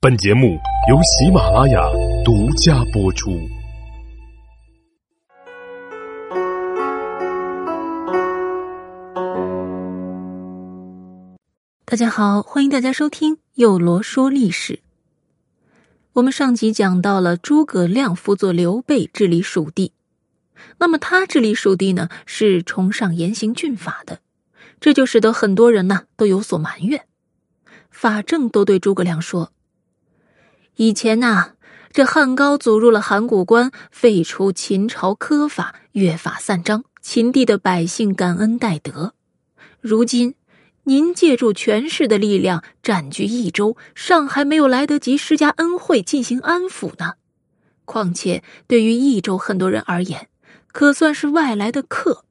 本节目由喜马拉雅独家播出。大家好，欢迎大家收听《幼罗说历史》。我们上集讲到了诸葛亮辅佐刘备治理蜀地，那么他治理蜀地呢，是崇尚严刑峻法的，这就使得很多人呢都有所埋怨。法正都对诸葛亮说：“以前呐，这汉高祖入了函谷关，废除秦朝苛法，约法三章，秦地的百姓感恩戴德。如今。”您借助权势的力量占据益州，尚还没有来得及施加恩惠进行安抚呢。况且对于益州很多人而言，可算是外来的客，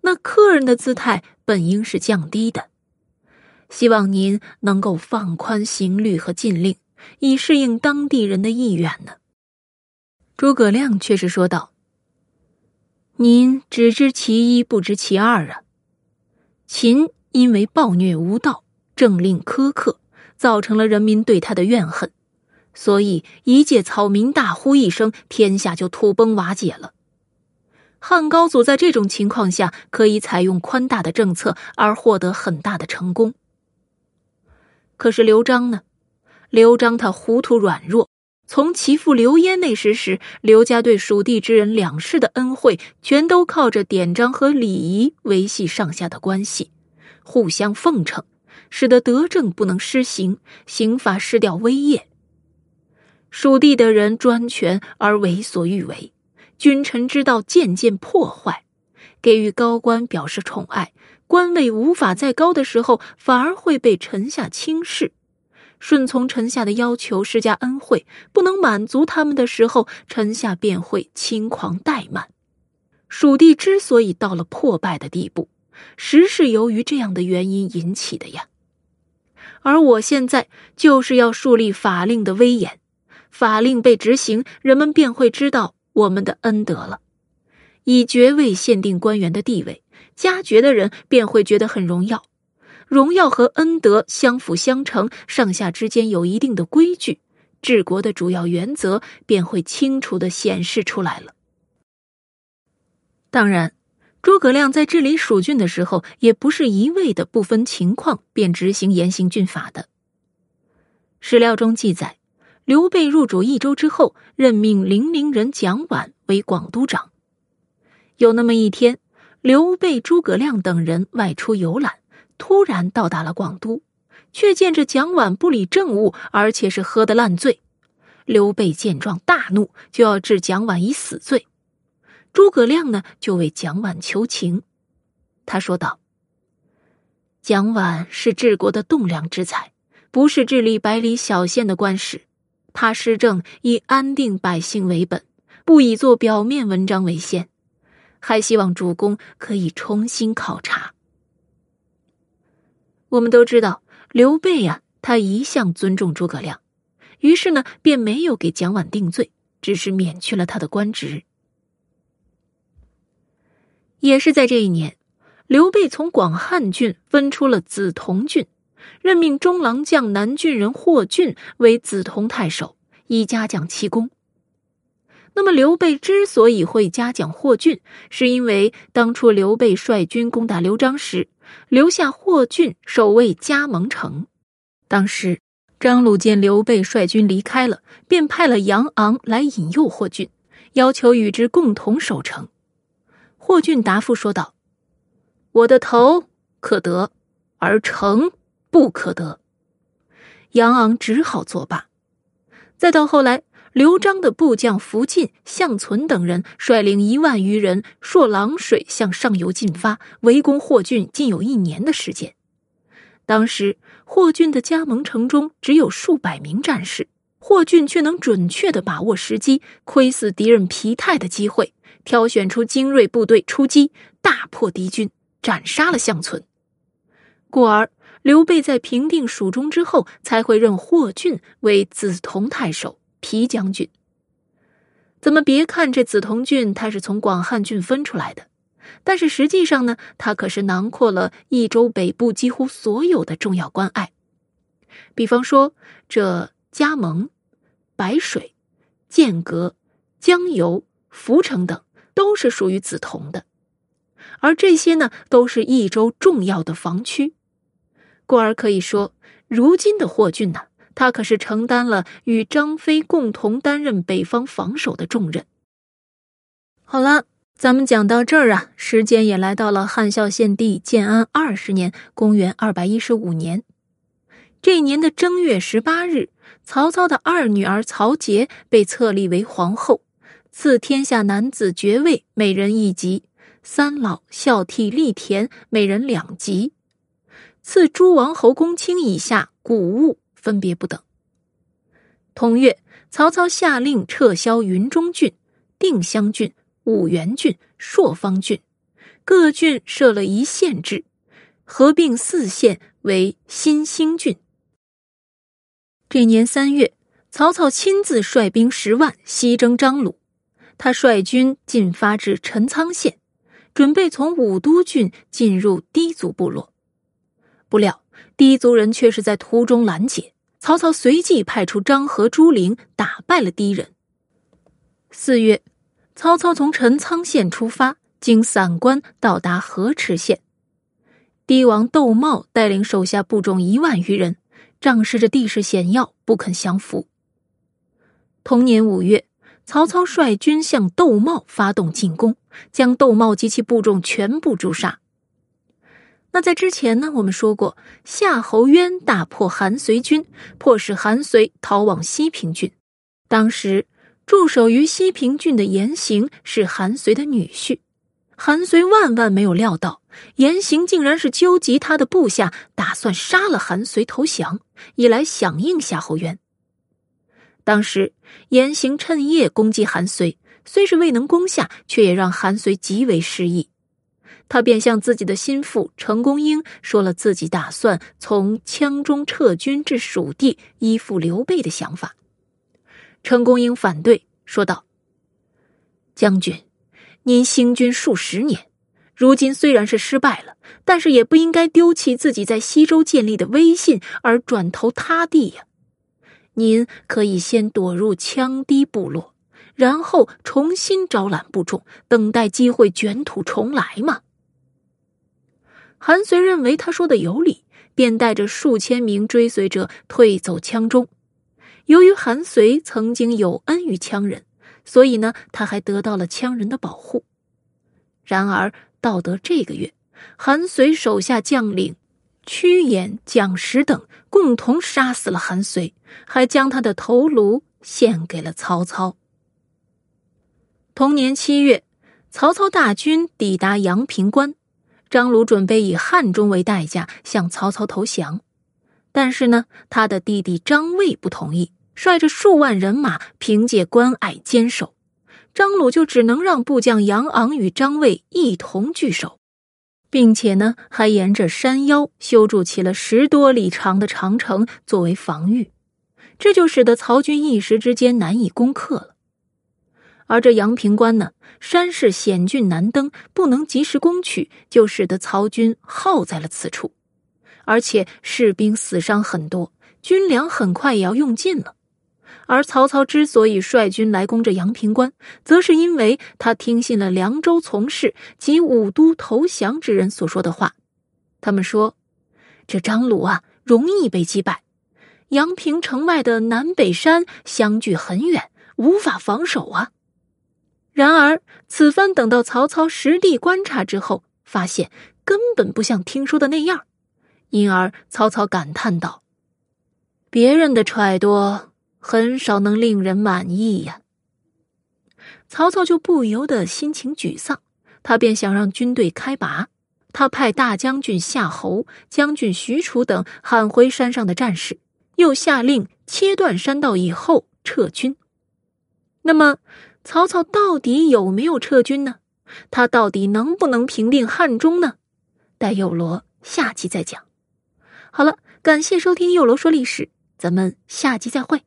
那客人的姿态本应是降低的。希望您能够放宽刑律和禁令，以适应当地人的意愿呢。诸葛亮却是说道：“您只知其一，不知其二啊。秦。”因为暴虐无道、政令苛刻，造成了人民对他的怨恨，所以一介草民大呼一声，天下就土崩瓦解了。汉高祖在这种情况下可以采用宽大的政策，而获得很大的成功。可是刘璋呢？刘璋他糊涂软弱，从其父刘焉那时时，刘家对蜀地之人两世的恩惠，全都靠着典章和礼仪维系上下的关系。互相奉承，使得德政不能施行，刑法失掉威严。蜀地的人专权而为所欲为，君臣之道渐渐破坏。给予高官表示宠爱，官位无法再高的时候，反而会被臣下轻视。顺从臣下的要求，施加恩惠，不能满足他们的时候，臣下便会轻狂怠慢。蜀地之所以到了破败的地步。实是由于这样的原因引起的呀，而我现在就是要树立法令的威严，法令被执行，人们便会知道我们的恩德了。以爵位限定官员的地位，加爵的人便会觉得很荣耀，荣耀和恩德相辅相成，上下之间有一定的规矩，治国的主要原则便会清楚的显示出来了。当然。诸葛亮在治理蜀郡的时候，也不是一味的不分情况便执行严刑峻法的。史料中记载，刘备入主益州之后，任命零陵人蒋琬为广都长。有那么一天，刘备、诸葛亮等人外出游览，突然到达了广都，却见着蒋琬不理政务，而且是喝得烂醉。刘备见状大怒，就要治蒋琬以死罪。诸葛亮呢，就为蒋琬求情。他说道：“蒋琬是治国的栋梁之才，不是治理百里小县的官使。他施政以安定百姓为本，不以做表面文章为先。还希望主公可以重新考察。”我们都知道，刘备呀，他一向尊重诸葛亮，于是呢，便没有给蒋琬定罪，只是免去了他的官职。也是在这一年，刘备从广汉郡分出了梓潼郡，任命中郎将南郡人霍峻为梓潼太守，以嘉奖其功。那么，刘备之所以会嘉奖霍峻，是因为当初刘备率军攻打刘璋时，留下霍峻守卫加盟城。当时，张鲁见刘备率军离开了，便派了杨昂来引诱霍峻，要求与之共同守城。霍峻答复说道：“我的头可得，而城不可得。”杨昂只好作罢。再到后来，刘璋的部将福晋、向存等人率领一万余人，溯狼水向上游进发，围攻霍峻，竟有一年的时间。当时霍峻的加盟城中只有数百名战士，霍峻却能准确的把握时机，窥伺敌人疲态的机会。挑选出精锐部队出击，大破敌军，斩杀了项存。故而刘备在平定蜀中之后，才会任霍峻为梓潼太守、皮将军。怎么别看这梓潼郡，他是从广汉郡分出来的，但是实际上呢，他可是囊括了益州北部几乎所有的重要关隘。比方说，这加盟、白水、剑阁、江油、涪城等，都是属于梓潼的。而这些呢，都是益州重要的防区。故而可以说，如今的霍峻呢，他可是承担了与张飞共同担任北方防守的重任。好了，咱们讲到这儿啊，时间也来到了汉孝献帝建安二十年（公元二百一十五年）。这一年的正月十八日，曹操的二女儿曹节被册立为皇后，赐天下男子爵位，每人一级；三老、孝悌、力田，每人两级。赐诸王侯公卿以下谷物分别不等。同月，曹操下令撤销云中郡、定襄郡、五原郡、朔方郡，各郡设了一县制，合并四县为新兴郡。这年三月，曹操亲自率兵十万西征张鲁，他率军进发至陈仓县，准备从武都郡进入氐族部落。不料，氐族人却是在途中拦截。曹操随即派出张合、朱灵，打败了敌人。四月，曹操从陈仓县出发，经散关到达河池县。氐王窦茂带领手下部众一万余人，仗势着地势险要，不肯降服。同年五月，曹操率军向窦茂发动进攻，将窦茂及其部众全部诛杀。那在之前呢，我们说过，夏侯渊大破韩遂军，迫使韩遂逃往西平郡。当时驻守于西平郡的严行是韩遂的女婿，韩遂万万没有料到，严行竟然是纠集他的部下，打算杀了韩遂投降，以来响应夏侯渊。当时严行趁夜攻击韩遂，虽是未能攻下，却也让韩遂极为失意。他便向自己的心腹程公英说了自己打算从羌中撤军至蜀地依附刘备的想法。程公英反对，说道：“将军，您行军数十年，如今虽然是失败了，但是也不应该丢弃自己在西周建立的威信而转投他地呀。您可以先躲入羌氐部落，然后重新招揽部众，等待机会卷土重来嘛。”韩遂认为他说的有理，便带着数千名追随者退走羌中。由于韩遂曾经有恩于羌人，所以呢，他还得到了羌人的保护。然而到得这个月，韩遂手下将领屈延、蒋石等共同杀死了韩遂，还将他的头颅献给了曹操。同年七月，曹操大军抵达阳平关。张鲁准备以汉中为代价向曹操投降，但是呢，他的弟弟张卫不同意，率着数万人马凭借关隘坚守，张鲁就只能让部将杨昂与张卫一同据守，并且呢，还沿着山腰修筑起了十多里长的长城作为防御，这就使得曹军一时之间难以攻克了。而这阳平关呢，山势险峻难登，不能及时攻取，就使得曹军耗在了此处，而且士兵死伤很多，军粮很快也要用尽了。而曹操之所以率军来攻这阳平关，则是因为他听信了凉州从事及武都投降之人所说的话，他们说，这张鲁啊，容易被击败，阳平城外的南北山相距很远，无法防守啊。然而，此番等到曹操实地观察之后，发现根本不像听说的那样，因而曹操感叹道：“别人的揣度很少能令人满意呀。”曹操就不由得心情沮丧，他便想让军队开拔。他派大将军夏侯、将军许褚等喊回山上的战士，又下令切断山道以后撤军。那么。曹操到底有没有撤军呢？他到底能不能平定汉中呢？待幼罗下集再讲。好了，感谢收听幼罗说历史，咱们下集再会。